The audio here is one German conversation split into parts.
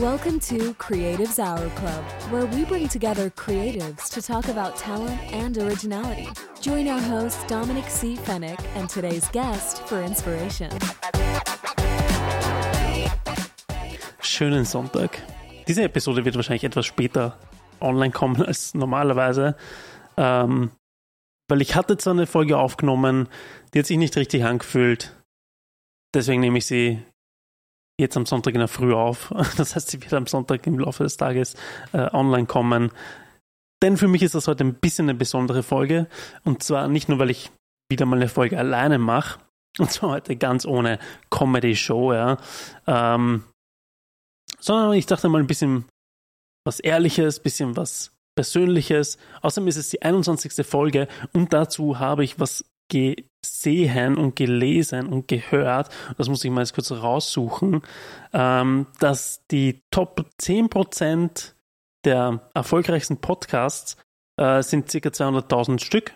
Welcome to Creatives Hour Club, where we bring together creatives to talk about talent and originality. Join our host, Dominic C. Fennick, and today's guest for inspiration. Schönen Sonntag. Diese Episode wird wahrscheinlich etwas später online kommen als normalerweise, ähm, weil ich hatte zwar eine Folge aufgenommen, die hat sich nicht richtig angefühlt. Deswegen nehme ich sie jetzt am Sonntag in der Früh auf. Das heißt, sie wird am Sonntag im Laufe des Tages äh, online kommen. Denn für mich ist das heute ein bisschen eine besondere Folge. Und zwar nicht nur, weil ich wieder mal eine Folge alleine mache. Und zwar heute ganz ohne Comedy-Show, ja. Ähm, sondern ich dachte mal ein bisschen was Ehrliches, ein bisschen was Persönliches. Außerdem ist es die 21. Folge und dazu habe ich was gesehen und gelesen und gehört, das muss ich mal jetzt kurz raussuchen, ähm, dass die Top 10% der erfolgreichsten Podcasts äh, sind ca. 200.000 Stück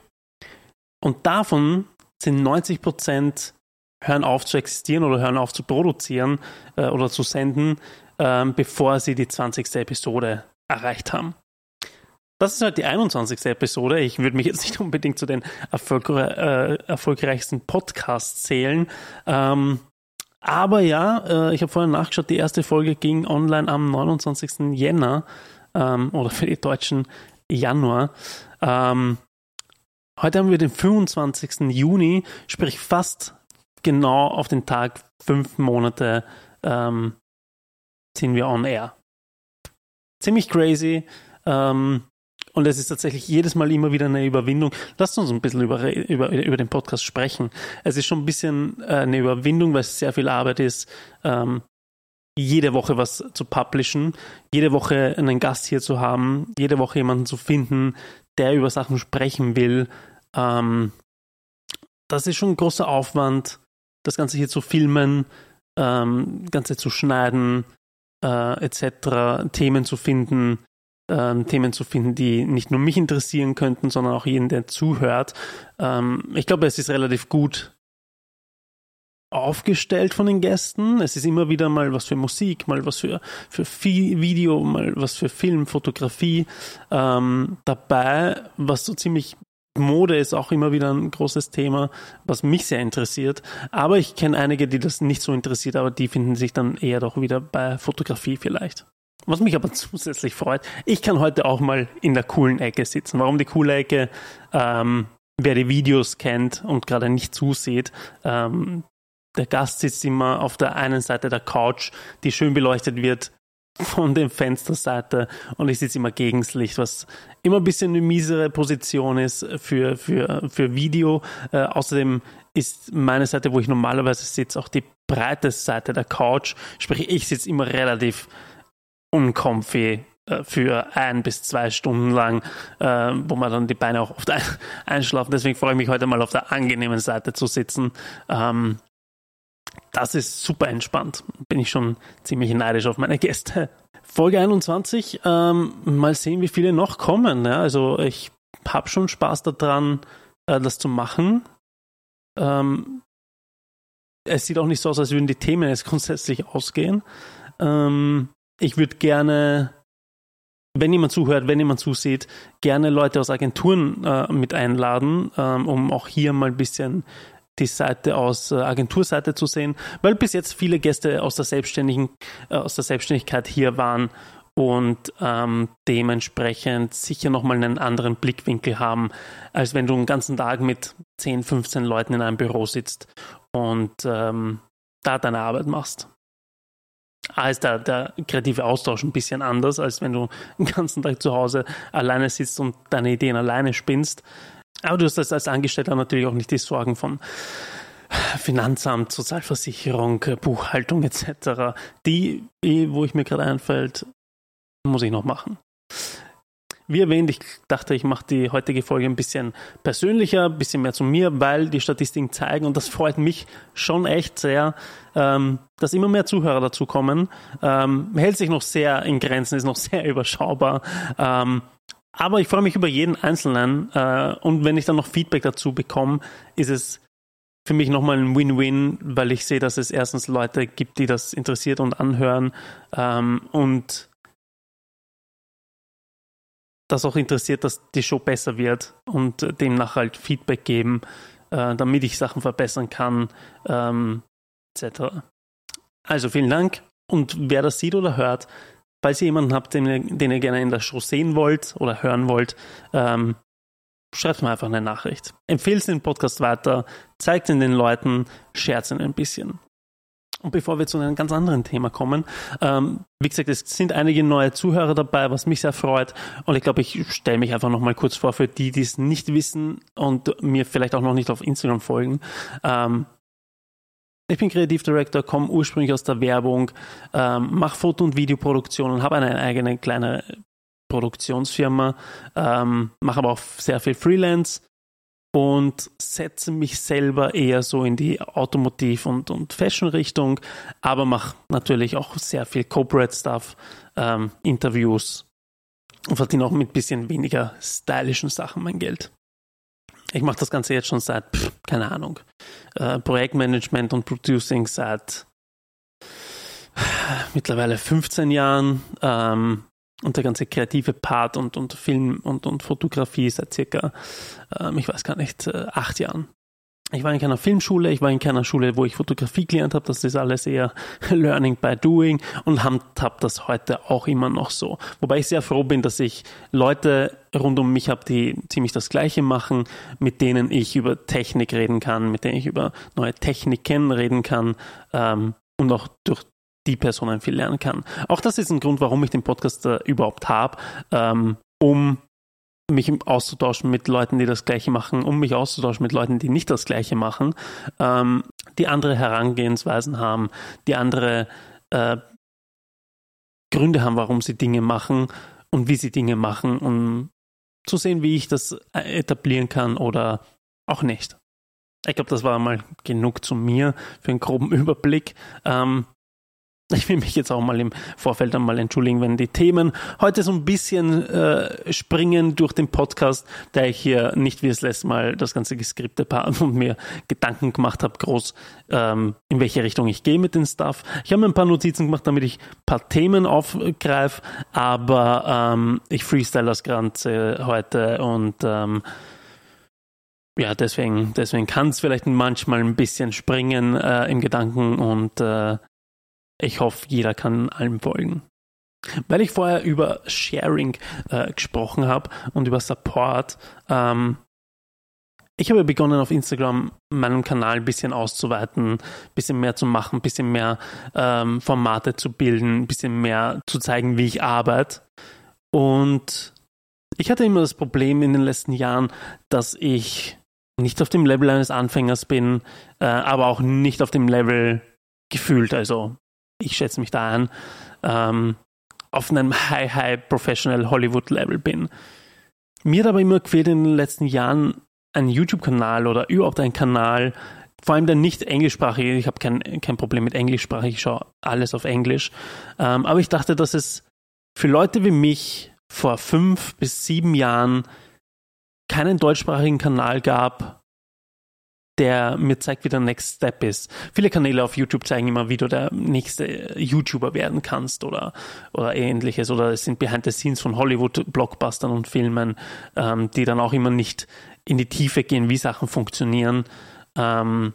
und davon sind 90% hören auf zu existieren oder hören auf zu produzieren äh, oder zu senden, äh, bevor sie die 20. Episode erreicht haben. Das ist halt die 21. Episode. Ich würde mich jetzt nicht unbedingt zu den erfolgre äh, erfolgreichsten Podcasts zählen. Ähm, aber ja, äh, ich habe vorhin nachgeschaut, die erste Folge ging online am 29. Jänner ähm, oder für die Deutschen Januar. Ähm, heute haben wir den 25. Juni, sprich fast genau auf den Tag fünf Monate ähm, sind wir on air. Ziemlich crazy. Ähm, und es ist tatsächlich jedes Mal immer wieder eine Überwindung. Lasst uns ein bisschen über, über, über den Podcast sprechen. Es ist schon ein bisschen äh, eine Überwindung, weil es sehr viel Arbeit ist, ähm, jede Woche was zu publishen, jede Woche einen Gast hier zu haben, jede Woche jemanden zu finden, der über Sachen sprechen will. Ähm, das ist schon ein großer Aufwand, das Ganze hier zu filmen, ähm, Ganze zu schneiden, äh, etc., Themen zu finden, ähm, Themen zu finden, die nicht nur mich interessieren könnten, sondern auch jeden, der zuhört. Ähm, ich glaube, es ist relativ gut aufgestellt von den Gästen. Es ist immer wieder mal was für Musik, mal was für, für Video, mal was für Film, Fotografie ähm, dabei, was so ziemlich Mode ist auch immer wieder ein großes Thema, was mich sehr interessiert. Aber ich kenne einige, die das nicht so interessiert, aber die finden sich dann eher doch wieder bei Fotografie vielleicht. Was mich aber zusätzlich freut, ich kann heute auch mal in der coolen Ecke sitzen. Warum die coole Ecke? Ähm, wer die Videos kennt und gerade nicht zusieht, ähm, der Gast sitzt immer auf der einen Seite der Couch, die schön beleuchtet wird von der Fensterseite und ich sitze immer gegen das Licht, was immer ein bisschen eine miesere Position ist für, für, für Video. Äh, außerdem ist meine Seite, wo ich normalerweise sitze, auch die breite Seite der Couch. Sprich, ich sitze immer relativ uncomfy äh, für ein bis zwei Stunden lang, äh, wo man dann die Beine auch oft ein einschlafen. Deswegen freue ich mich heute mal auf der angenehmen Seite zu sitzen. Ähm, das ist super entspannt. Bin ich schon ziemlich neidisch auf meine Gäste. Folge 21. Ähm, mal sehen, wie viele noch kommen. Ja, also ich habe schon Spaß daran, äh, das zu machen. Ähm, es sieht auch nicht so aus, als würden die Themen jetzt grundsätzlich ausgehen. Ähm, ich würde gerne, wenn jemand zuhört, wenn jemand zusieht, gerne Leute aus Agenturen äh, mit einladen, ähm, um auch hier mal ein bisschen die Seite aus äh, Agenturseite zu sehen, weil bis jetzt viele Gäste aus der Selbstständigen, äh, aus der Selbstständigkeit hier waren und ähm, dementsprechend sicher nochmal einen anderen Blickwinkel haben, als wenn du einen ganzen Tag mit 10, 15 Leuten in einem Büro sitzt und ähm, da deine Arbeit machst. A ist der, der kreative Austausch ein bisschen anders, als wenn du den ganzen Tag zu Hause alleine sitzt und deine Ideen alleine spinnst. Aber du hast das als Angestellter natürlich auch nicht die Sorgen von Finanzamt, Sozialversicherung, Buchhaltung etc. Die, wo ich mir gerade einfällt, muss ich noch machen. Wie erwähnt, ich dachte, ich mache die heutige Folge ein bisschen persönlicher, ein bisschen mehr zu mir, weil die Statistiken zeigen, und das freut mich schon echt sehr, ähm, dass immer mehr Zuhörer dazu kommen. Ähm, hält sich noch sehr in Grenzen, ist noch sehr überschaubar. Ähm, aber ich freue mich über jeden Einzelnen. Äh, und wenn ich dann noch Feedback dazu bekomme, ist es für mich nochmal ein Win-Win, weil ich sehe, dass es erstens Leute gibt, die das interessiert und anhören und das auch interessiert, dass die Show besser wird und demnach halt Feedback geben, äh, damit ich Sachen verbessern kann, ähm, etc. Also vielen Dank und wer das sieht oder hört, falls ihr jemanden habt, den ihr, den ihr gerne in der Show sehen wollt oder hören wollt, ähm, schreibt mir einfach eine Nachricht. Empfehlt den Podcast weiter, zeigt ihn den Leuten, shared ihn ein bisschen. Und bevor wir zu einem ganz anderen Thema kommen, ähm, wie gesagt, es sind einige neue Zuhörer dabei, was mich sehr freut. Und ich glaube, ich stelle mich einfach nochmal kurz vor für die, die es nicht wissen und mir vielleicht auch noch nicht auf Instagram folgen. Ähm, ich bin Kreativdirektor, komme ursprünglich aus der Werbung, ähm, mache Foto- und Videoproduktion habe eine eigene kleine Produktionsfirma, ähm, mache aber auch sehr viel Freelance und setze mich selber eher so in die Automotiv- und, und Fashion-Richtung, aber mache natürlich auch sehr viel Corporate-Stuff, ähm, Interviews und verdiene auch mit ein bisschen weniger stylischen Sachen mein Geld. Ich mache das Ganze jetzt schon seit, pff, keine Ahnung, äh, Projektmanagement und Producing seit mittlerweile 15 Jahren. Ähm, und der ganze kreative Part und, und Film und, und Fotografie seit circa, ähm, ich weiß gar nicht, äh, acht Jahren. Ich war in keiner Filmschule, ich war in keiner Schule, wo ich Fotografie gelernt habe. Das ist alles eher Learning by Doing und habe das heute auch immer noch so. Wobei ich sehr froh bin, dass ich Leute rund um mich habe, die ziemlich das Gleiche machen, mit denen ich über Technik reden kann, mit denen ich über neue Techniken reden kann ähm, und auch durch die Personen viel lernen kann. Auch das ist ein Grund, warum ich den Podcast äh, überhaupt habe, ähm, um mich auszutauschen mit Leuten, die das Gleiche machen, um mich auszutauschen mit Leuten, die nicht das Gleiche machen, ähm, die andere Herangehensweisen haben, die andere äh, Gründe haben, warum sie Dinge machen und wie sie Dinge machen, um zu sehen, wie ich das äh, etablieren kann oder auch nicht. Ich glaube, das war mal genug zu mir für einen groben Überblick. Ähm, ich will mich jetzt auch mal im Vorfeld einmal entschuldigen, wenn die Themen heute so ein bisschen äh, springen durch den Podcast, da ich hier nicht wie das letzte Mal das ganze geskriptet habe und mir Gedanken gemacht habe, groß, ähm, in welche Richtung ich gehe mit dem Stuff. Ich habe mir ein paar Notizen gemacht, damit ich ein paar Themen aufgreife, aber ähm, ich freestyle das Ganze heute und ähm, ja, deswegen, deswegen kann es vielleicht manchmal ein bisschen springen äh, im Gedanken und äh, ich hoffe, jeder kann allem folgen. Weil ich vorher über Sharing äh, gesprochen habe und über Support, ähm, ich habe begonnen auf Instagram meinen Kanal ein bisschen auszuweiten, ein bisschen mehr zu machen, ein bisschen mehr ähm, Formate zu bilden, ein bisschen mehr zu zeigen, wie ich arbeite. Und ich hatte immer das Problem in den letzten Jahren, dass ich nicht auf dem Level eines Anfängers bin, äh, aber auch nicht auf dem Level gefühlt, also ich schätze mich da an, ähm, auf einem High, High Professional Hollywood Level bin. Mir hat aber immer gefehlt in den letzten Jahren ein YouTube-Kanal oder überhaupt ein Kanal, vor allem der nicht englischsprachige. Ich habe kein, kein Problem mit englischsprachig, ich schaue alles auf Englisch. Ähm, aber ich dachte, dass es für Leute wie mich vor fünf bis sieben Jahren keinen deutschsprachigen Kanal gab, der mir zeigt, wie der Next Step ist. Viele Kanäle auf YouTube zeigen immer, wie du der nächste YouTuber werden kannst oder, oder ähnliches. Oder es sind Behind the Scenes von Hollywood-Blockbustern und Filmen, ähm, die dann auch immer nicht in die Tiefe gehen, wie Sachen funktionieren. Ähm,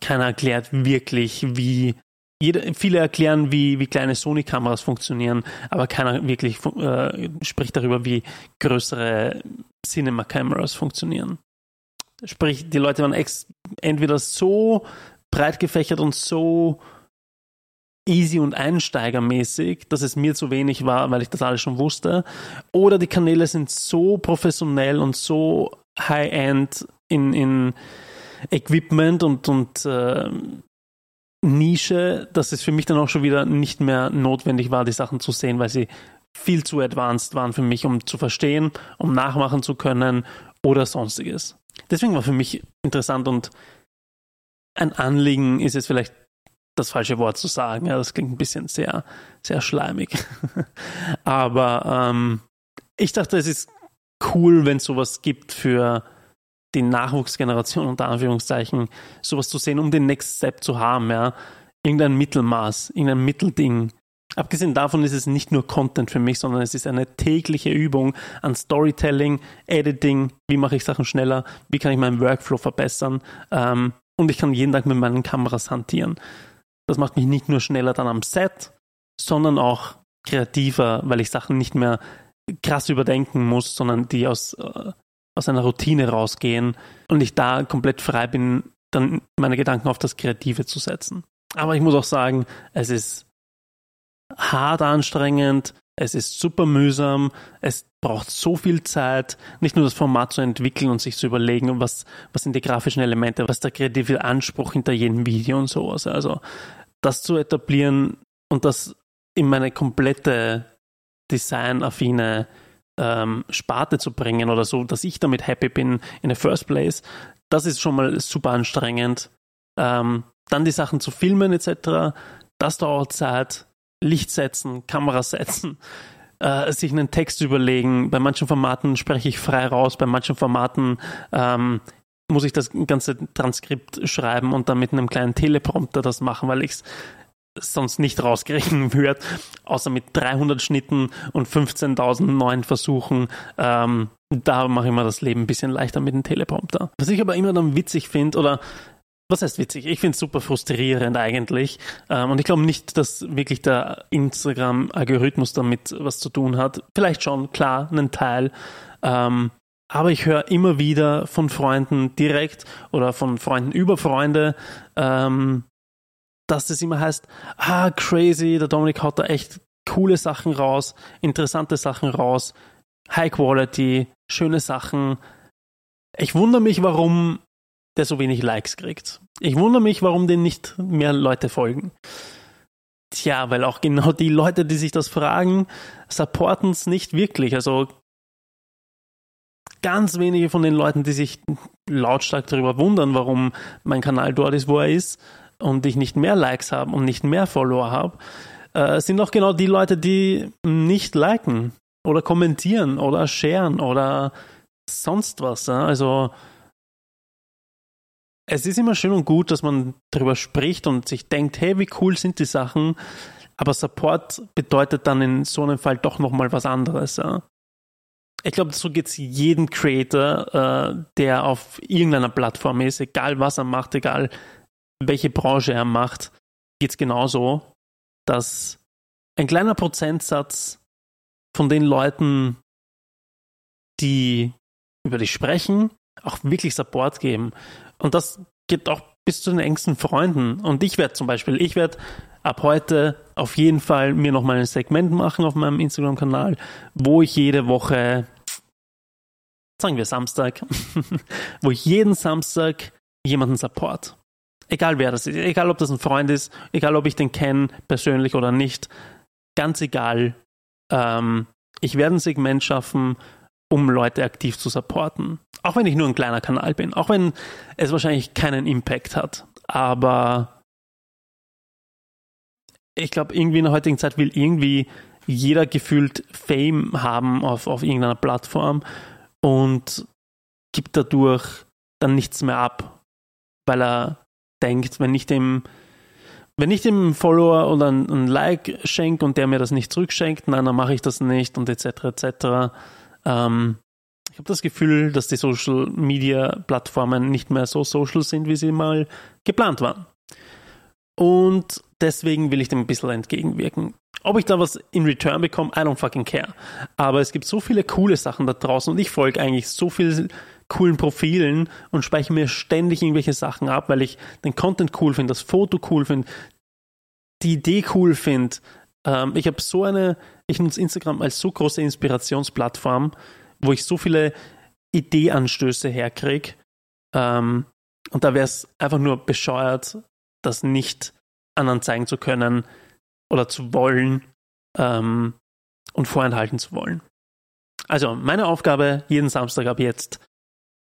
keiner erklärt wirklich, wie jeder, viele erklären, wie, wie kleine Sony-Kameras funktionieren, aber keiner wirklich äh, spricht darüber, wie größere Cinema-Cameras funktionieren. Sprich, die Leute waren entweder so breit gefächert und so easy und einsteigermäßig, dass es mir zu wenig war, weil ich das alles schon wusste. Oder die Kanäle sind so professionell und so high-end in, in Equipment und, und äh, Nische, dass es für mich dann auch schon wieder nicht mehr notwendig war, die Sachen zu sehen, weil sie viel zu advanced waren für mich, um zu verstehen, um nachmachen zu können oder sonstiges. Deswegen war für mich interessant und ein Anliegen ist jetzt vielleicht das falsche Wort zu sagen. Ja, das klingt ein bisschen sehr, sehr schleimig. Aber ähm, ich dachte, es ist cool, wenn es sowas gibt für die Nachwuchsgeneration unter Anführungszeichen, sowas zu sehen, um den Next Step zu haben, ja. Irgendein Mittelmaß, irgendein Mittelding. Abgesehen davon ist es nicht nur Content für mich, sondern es ist eine tägliche Übung an Storytelling, Editing, wie mache ich Sachen schneller, wie kann ich meinen Workflow verbessern ähm, und ich kann jeden Tag mit meinen Kameras hantieren. Das macht mich nicht nur schneller dann am Set, sondern auch kreativer, weil ich Sachen nicht mehr krass überdenken muss, sondern die aus, äh, aus einer Routine rausgehen und ich da komplett frei bin, dann meine Gedanken auf das Kreative zu setzen. Aber ich muss auch sagen, es ist hart anstrengend, es ist super mühsam, es braucht so viel Zeit, nicht nur das Format zu entwickeln und sich zu überlegen, was, was sind die grafischen Elemente, was ist der kreative Anspruch hinter jedem Video und sowas. Also das zu etablieren und das in meine komplette designaffine ähm, Sparte zu bringen oder so, dass ich damit happy bin in the first place, das ist schon mal super anstrengend. Ähm, dann die Sachen zu filmen etc., das dauert Zeit. Licht setzen, Kamera setzen, äh, sich einen Text überlegen. Bei manchen Formaten spreche ich frei raus, bei manchen Formaten ähm, muss ich das ganze Transkript schreiben und dann mit einem kleinen Teleprompter das machen, weil ich es sonst nicht rauskriegen würde, außer mit 300 Schnitten und 15.000 neuen Versuchen. Ähm, da mache ich mir das Leben ein bisschen leichter mit dem Teleprompter. Was ich aber immer dann witzig finde, oder was heißt witzig? Ich finde es super frustrierend eigentlich. Ähm, und ich glaube nicht, dass wirklich der Instagram-Algorithmus damit was zu tun hat. Vielleicht schon, klar, einen Teil. Ähm, aber ich höre immer wieder von Freunden direkt oder von Freunden über Freunde, ähm, dass es immer heißt, ah, crazy, der Dominik haut da echt coole Sachen raus, interessante Sachen raus, High Quality, schöne Sachen. Ich wundere mich, warum der so wenig Likes kriegt. Ich wundere mich, warum dem nicht mehr Leute folgen. Tja, weil auch genau die Leute, die sich das fragen, supporten es nicht wirklich. Also ganz wenige von den Leuten, die sich lautstark darüber wundern, warum mein Kanal dort ist, wo er ist, und ich nicht mehr Likes habe und nicht mehr Follower habe, äh, sind auch genau die Leute, die nicht liken oder kommentieren oder sharen oder sonst was. Ja? Also es ist immer schön und gut, dass man darüber spricht und sich denkt, hey, wie cool sind die Sachen, aber Support bedeutet dann in so einem Fall doch nochmal was anderes. Ja? Ich glaube, so geht es jedem Creator, äh, der auf irgendeiner Plattform ist, egal was er macht, egal welche Branche er macht, geht es genauso, dass ein kleiner Prozentsatz von den Leuten, die über dich sprechen, auch wirklich Support geben. Und das geht auch bis zu den engsten Freunden. Und ich werde zum Beispiel, ich werde ab heute auf jeden Fall mir nochmal ein Segment machen auf meinem Instagram-Kanal, wo ich jede Woche, sagen wir Samstag, wo ich jeden Samstag jemanden support. Egal wer das ist, egal ob das ein Freund ist, egal ob ich den kenne, persönlich oder nicht, ganz egal. Ähm, ich werde ein Segment schaffen, um Leute aktiv zu supporten. Auch wenn ich nur ein kleiner Kanal bin, auch wenn es wahrscheinlich keinen Impact hat. Aber ich glaube, irgendwie in der heutigen Zeit will irgendwie jeder gefühlt Fame haben auf, auf irgendeiner Plattform und gibt dadurch dann nichts mehr ab, weil er denkt, wenn ich dem, wenn ich dem Follower oder ein, ein Like schenke und der mir das nicht zurückschenkt, nein, dann mache ich das nicht und etc. etc. Ähm, ich habe das Gefühl, dass die Social Media Plattformen nicht mehr so social sind, wie sie mal geplant waren. Und deswegen will ich dem ein bisschen entgegenwirken. Ob ich da was in Return bekomme, I don't fucking care. Aber es gibt so viele coole Sachen da draußen und ich folge eigentlich so vielen coolen Profilen und speichere mir ständig irgendwelche Sachen ab, weil ich den Content cool finde, das Foto cool finde, die Idee cool finde. Ähm, ich habe so eine, ich nutze Instagram als so große Inspirationsplattform, wo ich so viele Ideeanstöße herkriege. Ähm, und da wäre es einfach nur bescheuert, das nicht anderen zeigen zu können oder zu wollen ähm, und vorenthalten zu wollen. Also meine Aufgabe jeden Samstag ab jetzt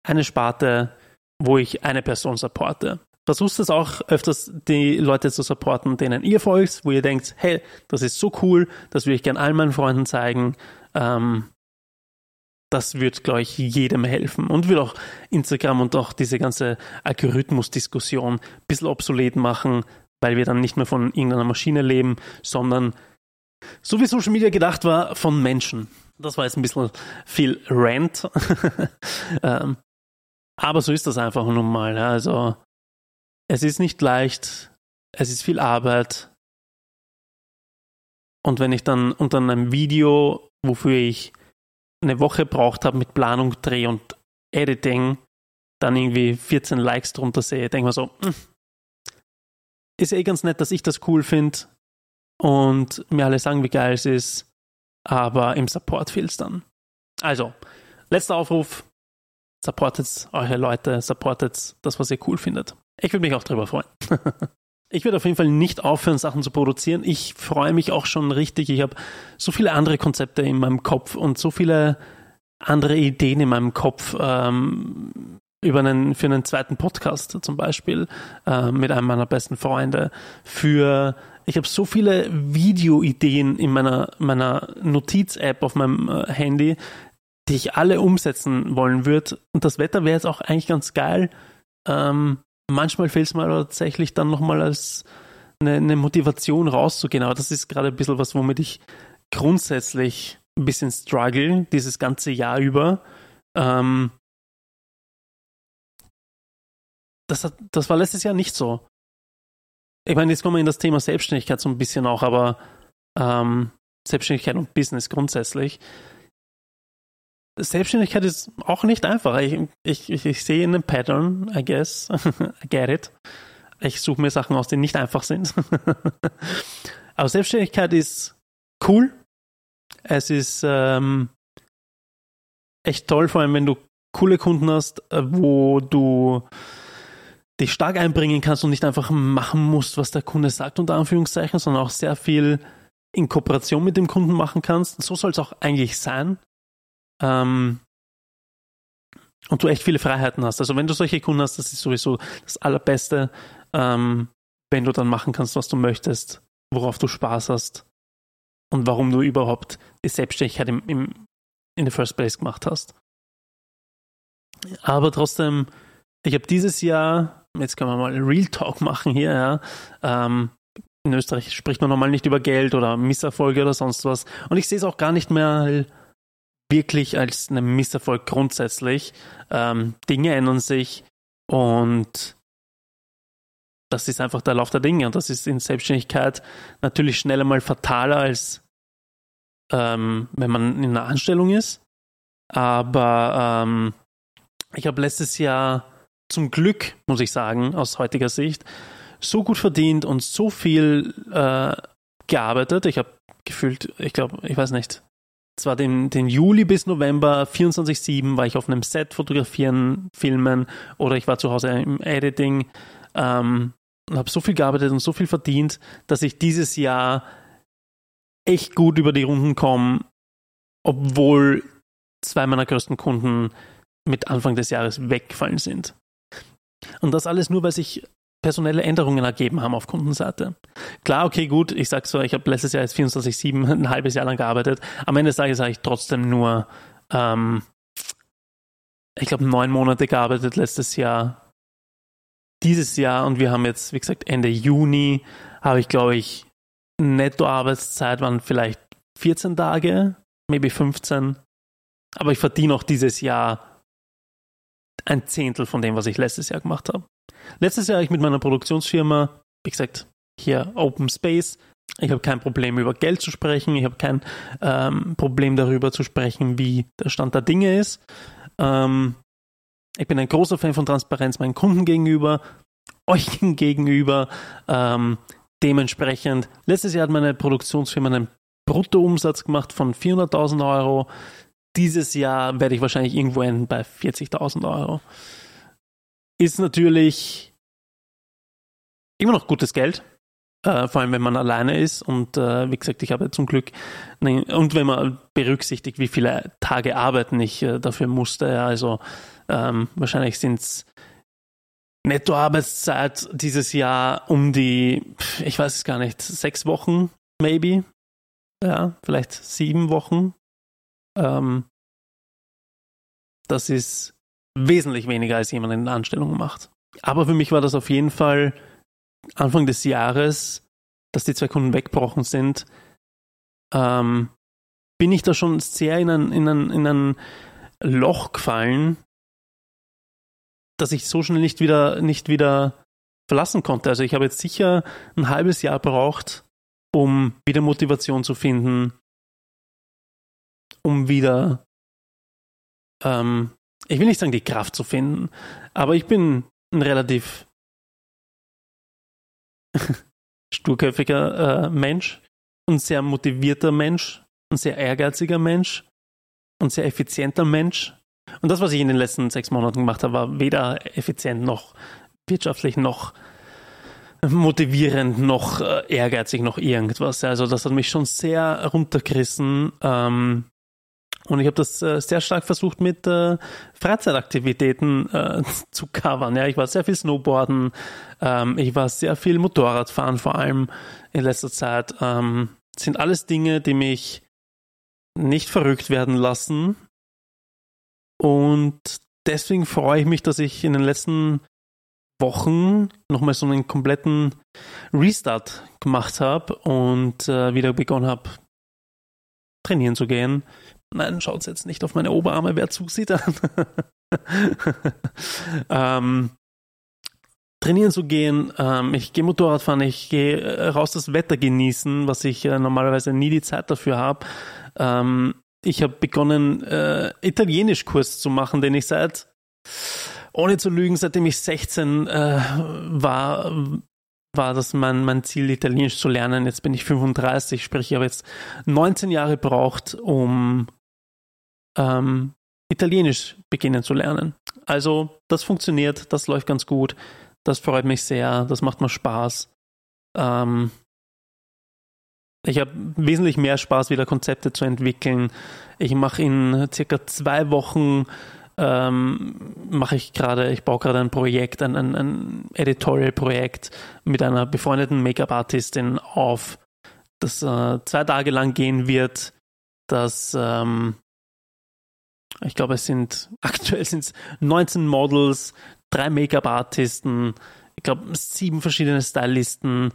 eine Sparte, wo ich eine Person supporte. Versucht es auch öfters, die Leute zu supporten, denen ihr folgt, wo ihr denkt, hey, das ist so cool, das will ich gerne all meinen Freunden zeigen. Ähm, das wird, glaube ich, jedem helfen und wird auch Instagram und auch diese ganze Algorithmus-Diskussion ein bisschen obsolet machen, weil wir dann nicht mehr von irgendeiner Maschine leben, sondern so wie Social Media gedacht war, von Menschen. Das war jetzt ein bisschen viel Rant. ähm, aber so ist das einfach nun mal. Also, es ist nicht leicht, es ist viel Arbeit. Und wenn ich dann unter einem Video, wofür ich eine Woche braucht habe mit Planung, Dreh und Editing, dann irgendwie 14 Likes drunter sehe, denke ich mir so, hm, ist eh ganz nett, dass ich das cool finde und mir alle sagen, wie geil es ist, aber im Support fehlt es dann. Also, letzter Aufruf, supportet eure Leute, supportet das, was ihr cool findet. Ich würde mich auch darüber freuen. ich werde auf jeden Fall nicht aufhören, Sachen zu produzieren. Ich freue mich auch schon richtig. Ich habe so viele andere Konzepte in meinem Kopf und so viele andere Ideen in meinem Kopf ähm, über einen, für einen zweiten Podcast zum Beispiel äh, mit einem meiner besten Freunde. Für ich habe so viele Videoideen in meiner, meiner Notiz-App auf meinem äh, Handy, die ich alle umsetzen wollen würde. Und das Wetter wäre jetzt auch eigentlich ganz geil. Ähm, manchmal fehlt es mir tatsächlich dann nochmal als eine, eine, Motivation rauszugehen. Aber das ist gerade ein bisschen was, womit ich grundsätzlich ein bisschen struggle, dieses ganze Jahr über. Ähm, das, hat, das war letztes Jahr nicht so. Ich meine, jetzt kommen wir in das Thema Selbstständigkeit so ein bisschen auch, aber ähm, Selbstständigkeit und Business grundsätzlich. Selbstständigkeit ist auch nicht einfach. Ich, ich, ich, ich sehe einen Pattern, I guess. I get it. Ich suche mir Sachen aus, die nicht einfach sind. Aber Selbstständigkeit ist cool. Es ist ähm, echt toll, vor allem wenn du coole Kunden hast, äh, wo du dich stark einbringen kannst und nicht einfach machen musst, was der Kunde sagt, unter Anführungszeichen, sondern auch sehr viel in Kooperation mit dem Kunden machen kannst. So soll es auch eigentlich sein. Ähm, und du echt viele Freiheiten hast. Also wenn du solche Kunden hast, das ist sowieso das Allerbeste, ähm, wenn du dann machen kannst, was du möchtest, worauf du Spaß hast und warum du überhaupt die Selbstständigkeit im, im, in the first place gemacht hast. Aber trotzdem, ich habe dieses Jahr, jetzt können wir mal Real Talk machen hier, ja, ähm, in Österreich spricht man normal nicht über Geld oder Misserfolge oder sonst was. Und ich sehe es auch gar nicht mehr wirklich als einen Misserfolg grundsätzlich. Ähm, Dinge ändern sich und das ist einfach der Lauf der Dinge und das ist in Selbstständigkeit natürlich schneller mal fataler als ähm, wenn man in einer Anstellung ist. Aber ähm, ich habe letztes Jahr zum Glück, muss ich sagen, aus heutiger Sicht, so gut verdient und so viel äh, gearbeitet. Ich habe gefühlt, ich glaube, ich weiß nicht, zwar den, den Juli bis November 24-7 war ich auf einem Set fotografieren, filmen oder ich war zu Hause im Editing ähm, und habe so viel gearbeitet und so viel verdient, dass ich dieses Jahr echt gut über die Runden komme, obwohl zwei meiner größten Kunden mit Anfang des Jahres weggefallen sind. Und das alles nur, weil sich personelle Änderungen ergeben haben auf Kundenseite. Klar, okay, gut, ich sag so, ich habe letztes Jahr jetzt 24-7 ein halbes Jahr lang gearbeitet. Am Ende des Tages habe ich trotzdem nur, ähm, ich glaube, neun Monate gearbeitet letztes Jahr. Dieses Jahr und wir haben jetzt, wie gesagt, Ende Juni, habe ich, glaube ich, Netto-Arbeitszeit waren vielleicht 14 Tage, maybe 15. Aber ich verdiene auch dieses Jahr ein Zehntel von dem, was ich letztes Jahr gemacht habe. Letztes Jahr habe ich mit meiner Produktionsfirma, wie gesagt, hier Open Space. Ich habe kein Problem, über Geld zu sprechen. Ich habe kein ähm, Problem darüber zu sprechen, wie der Stand der Dinge ist. Ähm, ich bin ein großer Fan von Transparenz meinen Kunden gegenüber, euch gegenüber. Ähm, dementsprechend, letztes Jahr hat meine Produktionsfirma einen Bruttoumsatz gemacht von 400.000 Euro. Dieses Jahr werde ich wahrscheinlich irgendwo enden bei 40.000 Euro ist natürlich immer noch gutes Geld. Äh, vor allem, wenn man alleine ist. Und äh, wie gesagt, ich habe zum Glück, ne, und wenn man berücksichtigt, wie viele Tage Arbeiten ich äh, dafür musste. Ja, also ähm, wahrscheinlich sind es Nettoarbeitszeit dieses Jahr um die, ich weiß es gar nicht, sechs Wochen, maybe. Ja, vielleicht sieben Wochen. Ähm, Das ist wesentlich weniger, als jemand in der Anstellung macht. Aber für mich war das auf jeden Fall Anfang des Jahres, dass die zwei Kunden weggebrochen sind, ähm, bin ich da schon sehr in ein, in, ein, in ein Loch gefallen, dass ich so schnell nicht wieder, nicht wieder verlassen konnte. Also ich habe jetzt sicher ein halbes Jahr braucht, um wieder Motivation zu finden, um wieder, ähm, ich will nicht sagen die Kraft zu finden, aber ich bin ein relativ sturköpfiger äh, Mensch, ein sehr motivierter Mensch, ein sehr ehrgeiziger Mensch, ein sehr effizienter Mensch. Und das, was ich in den letzten sechs Monaten gemacht habe, war weder effizient noch wirtschaftlich noch motivierend noch äh, ehrgeizig noch irgendwas. Also das hat mich schon sehr runtergerissen. Ähm, und ich habe das äh, sehr stark versucht mit äh, Freizeitaktivitäten äh, zu covern. Ja, ich war sehr viel Snowboarden, ähm, ich war sehr viel Motorradfahren, vor allem in letzter Zeit. Ähm, sind alles Dinge, die mich nicht verrückt werden lassen. Und deswegen freue ich mich, dass ich in den letzten Wochen nochmal so einen kompletten Restart gemacht habe und äh, wieder begonnen habe, trainieren zu gehen. Nein, schaut jetzt nicht auf meine Oberarme, wer zusieht an. ähm, trainieren zu gehen, ähm, ich gehe Motorrad fahren, ich gehe äh, raus das Wetter genießen, was ich äh, normalerweise nie die Zeit dafür habe. Ähm, ich habe begonnen, äh, Italienischkurs zu machen, den ich seit, ohne zu lügen, seitdem ich 16 äh, war, war das mein, mein Ziel, Italienisch zu lernen. Jetzt bin ich 35, sprich, ich habe jetzt 19 Jahre braucht, um ähm, Italienisch beginnen zu lernen. Also das funktioniert, das läuft ganz gut, das freut mich sehr, das macht mir Spaß. Ähm, ich habe wesentlich mehr Spaß, wieder Konzepte zu entwickeln. Ich mache in circa zwei Wochen ähm, mache ich gerade, ich baue gerade ein Projekt, ein, ein, ein Editorial-Projekt mit einer befreundeten Make-up-Artistin auf, das äh, zwei Tage lang gehen wird, das ähm, ich glaube, es sind aktuell sind es 19 Models, drei Make-up-Artisten, ich glaube, sieben verschiedene Stylisten.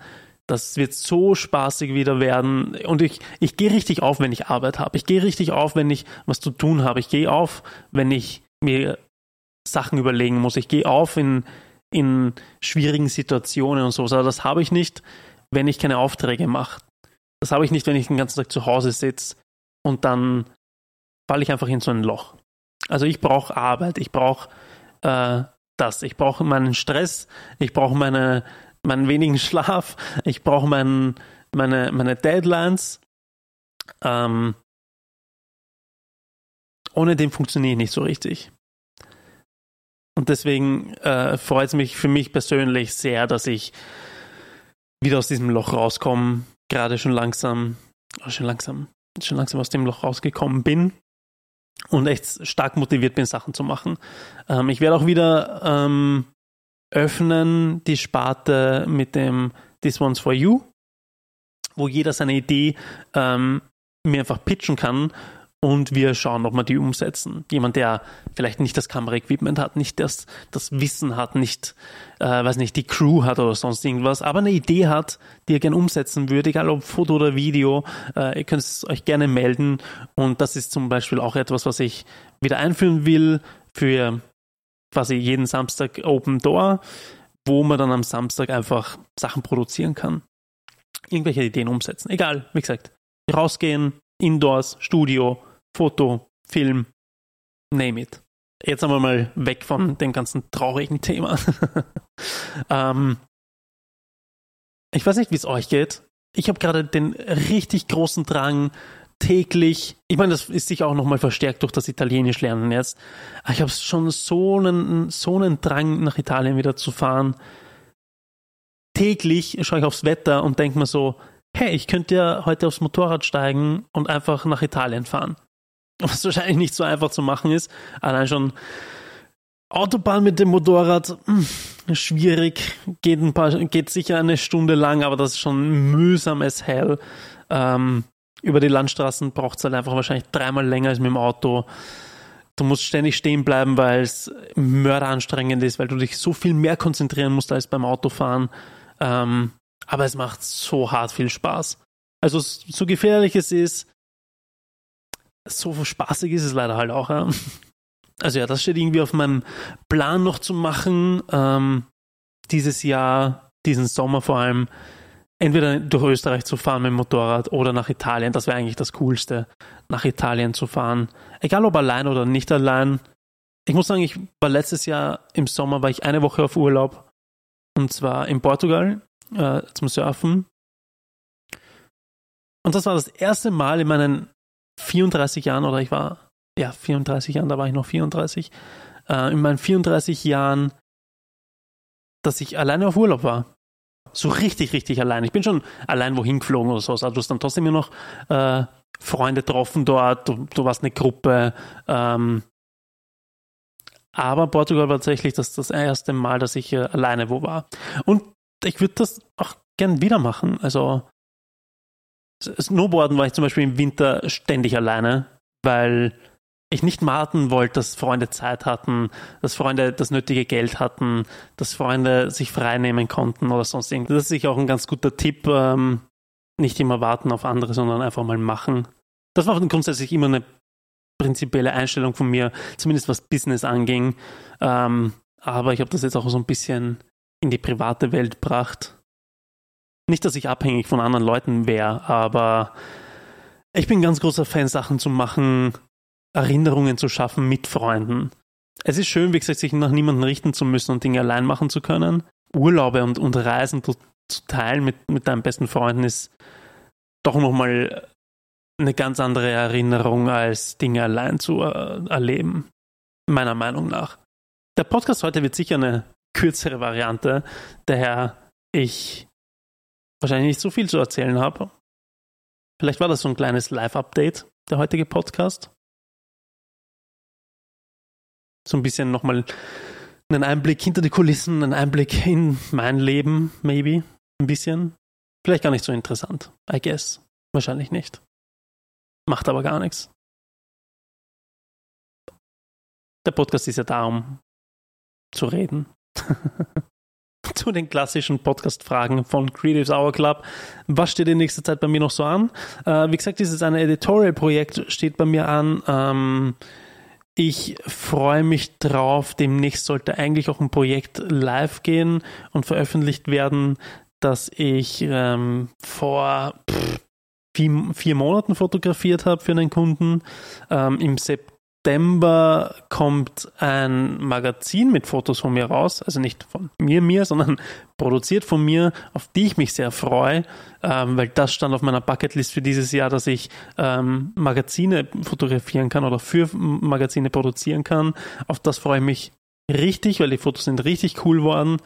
Das wird so spaßig wieder werden. Und ich, ich gehe richtig auf, wenn ich Arbeit habe. Ich gehe richtig auf, wenn ich was zu tun habe. Ich gehe auf, wenn ich mir Sachen überlegen muss. Ich gehe auf in, in schwierigen Situationen und so. Aber das habe ich nicht, wenn ich keine Aufträge mache. Das habe ich nicht, wenn ich den ganzen Tag zu Hause sitze und dann falle ich einfach in so ein Loch. Also ich brauche Arbeit, ich brauche äh, das, ich brauche meinen Stress, ich brauche meine, meinen wenigen Schlaf, ich brauche mein, meine, meine Deadlines. Ähm, ohne den funktioniere ich nicht so richtig. Und deswegen äh, freut es mich für mich persönlich sehr, dass ich wieder aus diesem Loch rauskomme, gerade schon langsam, schon langsam, schon langsam aus dem Loch rausgekommen bin und echt stark motiviert bin, Sachen zu machen. Ähm, ich werde auch wieder ähm, öffnen die Sparte mit dem This One's for You, wo jeder seine Idee ähm, mir einfach pitchen kann und wir schauen, ob wir die umsetzen. Jemand, der vielleicht nicht das Kameraequipment hat, nicht das, das Wissen hat, nicht, äh, weiß nicht, die Crew hat oder sonst irgendwas, aber eine Idee hat, die er gerne umsetzen würde, egal ob Foto oder Video, äh, ihr könnt es euch gerne melden. Und das ist zum Beispiel auch etwas, was ich wieder einführen will für quasi jeden Samstag Open Door, wo man dann am Samstag einfach Sachen produzieren kann. Irgendwelche Ideen umsetzen. Egal, wie gesagt, rausgehen, Indoors, Studio, Foto, Film, name it. Jetzt sind wir mal weg von dem ganzen traurigen Thema. ähm, ich weiß nicht, wie es euch geht. Ich habe gerade den richtig großen Drang, täglich, ich meine, das ist sicher auch nochmal verstärkt durch das Italienisch lernen jetzt, aber ich habe schon so einen, so einen Drang, nach Italien wieder zu fahren. Täglich schaue ich aufs Wetter und denke mir so, hey, ich könnte ja heute aufs Motorrad steigen und einfach nach Italien fahren. Was wahrscheinlich nicht so einfach zu machen ist. Allein schon Autobahn mit dem Motorrad, hm, schwierig, geht, ein paar, geht sicher eine Stunde lang, aber das ist schon mühsam as hell. Ähm, über die Landstraßen braucht es halt einfach wahrscheinlich dreimal länger als mit dem Auto. Du musst ständig stehen bleiben, weil es mörderanstrengend ist, weil du dich so viel mehr konzentrieren musst als beim Autofahren. Ähm, aber es macht so hart viel Spaß. Also so gefährlich es ist, so spaßig ist es leider halt auch. Ja. Also ja, das steht irgendwie auf meinem Plan noch zu machen. Ähm, dieses Jahr, diesen Sommer vor allem, entweder durch Österreich zu fahren mit dem Motorrad oder nach Italien. Das wäre eigentlich das Coolste, nach Italien zu fahren. Egal ob allein oder nicht allein. Ich muss sagen, ich war letztes Jahr im Sommer, war ich eine Woche auf Urlaub. Und zwar in Portugal äh, zum Surfen. Und das war das erste Mal in meinen 34 Jahren, oder ich war, ja, 34 Jahren, da war ich noch 34, äh, in meinen 34 Jahren, dass ich alleine auf Urlaub war. So richtig, richtig allein. Ich bin schon allein wohin geflogen oder so. Also du hast dann trotzdem noch äh, Freunde getroffen dort, du, du warst eine Gruppe. Ähm, aber Portugal war tatsächlich das, das erste Mal, dass ich äh, alleine wo war. Und ich würde das auch gern wieder machen. Also Snowboarden war ich zum Beispiel im Winter ständig alleine, weil ich nicht warten wollte, dass Freunde Zeit hatten, dass Freunde das nötige Geld hatten, dass Freunde sich freinehmen konnten oder sonst irgendwas. Das ist sicher auch ein ganz guter Tipp. Ähm, nicht immer warten auf andere, sondern einfach mal machen. Das war grundsätzlich immer eine prinzipielle Einstellung von mir, zumindest was Business anging. Ähm, aber ich habe das jetzt auch so ein bisschen in die private Welt gebracht. Nicht, dass ich abhängig von anderen Leuten wäre, aber ich bin ganz großer Fan, Sachen zu machen, Erinnerungen zu schaffen mit Freunden. Es ist schön, wie gesagt, sich nach niemanden richten zu müssen und Dinge allein machen zu können. Urlaube und, und Reisen zu, zu teilen mit, mit deinen besten Freunden ist doch nochmal eine ganz andere Erinnerung, als Dinge allein zu äh, erleben. Meiner Meinung nach. Der Podcast heute wird sicher eine kürzere Variante, daher ich wahrscheinlich nicht so viel zu erzählen habe. Vielleicht war das so ein kleines Live-Update, der heutige Podcast. So ein bisschen nochmal einen Einblick hinter die Kulissen, einen Einblick in mein Leben, maybe. Ein bisschen. Vielleicht gar nicht so interessant, I guess. Wahrscheinlich nicht. Macht aber gar nichts. Der Podcast ist ja da, um zu reden. zu den klassischen Podcast-Fragen von Creatives Hour Club. Was steht in nächster Zeit bei mir noch so an? Äh, wie gesagt, dieses eine Editorial-Projekt steht bei mir an. Ähm, ich freue mich drauf. Demnächst sollte eigentlich auch ein Projekt live gehen und veröffentlicht werden, das ich ähm, vor pff, vier, vier, Monaten fotografiert habe für einen Kunden. Ähm, Im September September kommt ein Magazin mit Fotos von mir raus, also nicht von mir, mir, sondern produziert von mir, auf die ich mich sehr freue, ähm, weil das stand auf meiner Bucketlist für dieses Jahr, dass ich ähm, Magazine fotografieren kann oder für Magazine produzieren kann. Auf das freue ich mich richtig, weil die Fotos sind richtig cool worden.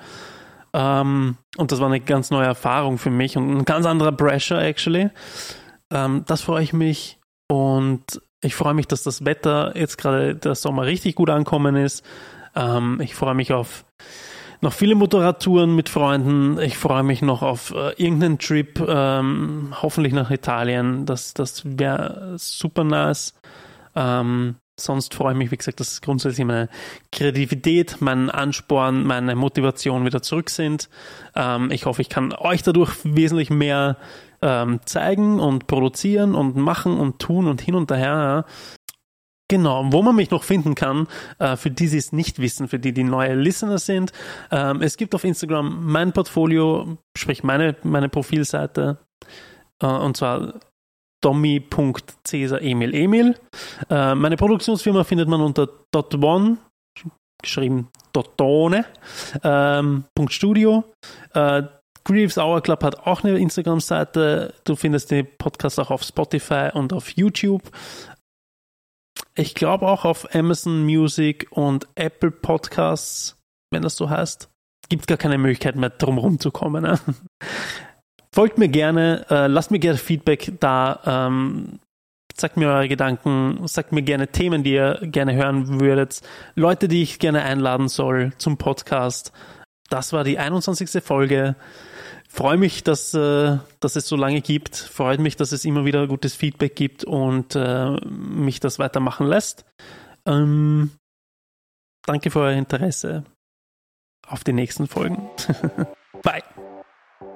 Ähm, und das war eine ganz neue Erfahrung für mich und ein ganz anderer Pressure, actually. Ähm, das freue ich mich. Und ich freue mich, dass das Wetter jetzt gerade der Sommer richtig gut ankommen ist. Ähm, ich freue mich auf noch viele Motorradtouren mit Freunden. Ich freue mich noch auf äh, irgendeinen Trip, ähm, hoffentlich nach Italien. Das, das wäre super nice. Ähm, sonst freue ich mich, wie gesagt, dass grundsätzlich meine Kreativität, mein Ansporn, meine Motivation wieder zurück sind. Ähm, ich hoffe, ich kann euch dadurch wesentlich mehr ähm, zeigen und produzieren und machen und tun und hin und. Ja. Genau, wo man mich noch finden kann, äh, für die, die es nicht wissen, für die, die neue Listener sind. Ähm, es gibt auf Instagram mein Portfolio, sprich meine, meine Profilseite, äh, und zwar dommi.cesar.emil Emil. Äh, meine Produktionsfirma findet man unter dot one, geschrieben dotone, ähm, .studio. Grieves Hour Club hat auch eine Instagram-Seite. Du findest den Podcast auch auf Spotify und auf YouTube. Ich glaube auch auf Amazon Music und Apple Podcasts, wenn das so heißt. Gibt gar keine Möglichkeit mehr, drumherum zu kommen. Ne? Folgt mir gerne, äh, lasst mir gerne Feedback da. Ähm, sagt mir eure Gedanken, sagt mir gerne Themen, die ihr gerne hören würdet. Leute, die ich gerne einladen soll zum Podcast. Das war die 21. Folge freue mich, dass, äh, dass es so lange gibt. Freut mich, dass es immer wieder gutes Feedback gibt und äh, mich das weitermachen lässt. Ähm, danke für euer Interesse. Auf die nächsten Folgen. Bye.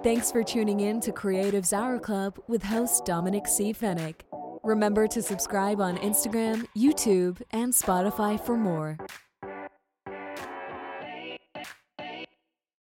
Thanks for tuning in to Creatives Hour Club with host Dominic C. Fennick. Remember to subscribe on Instagram, YouTube, and Spotify for more.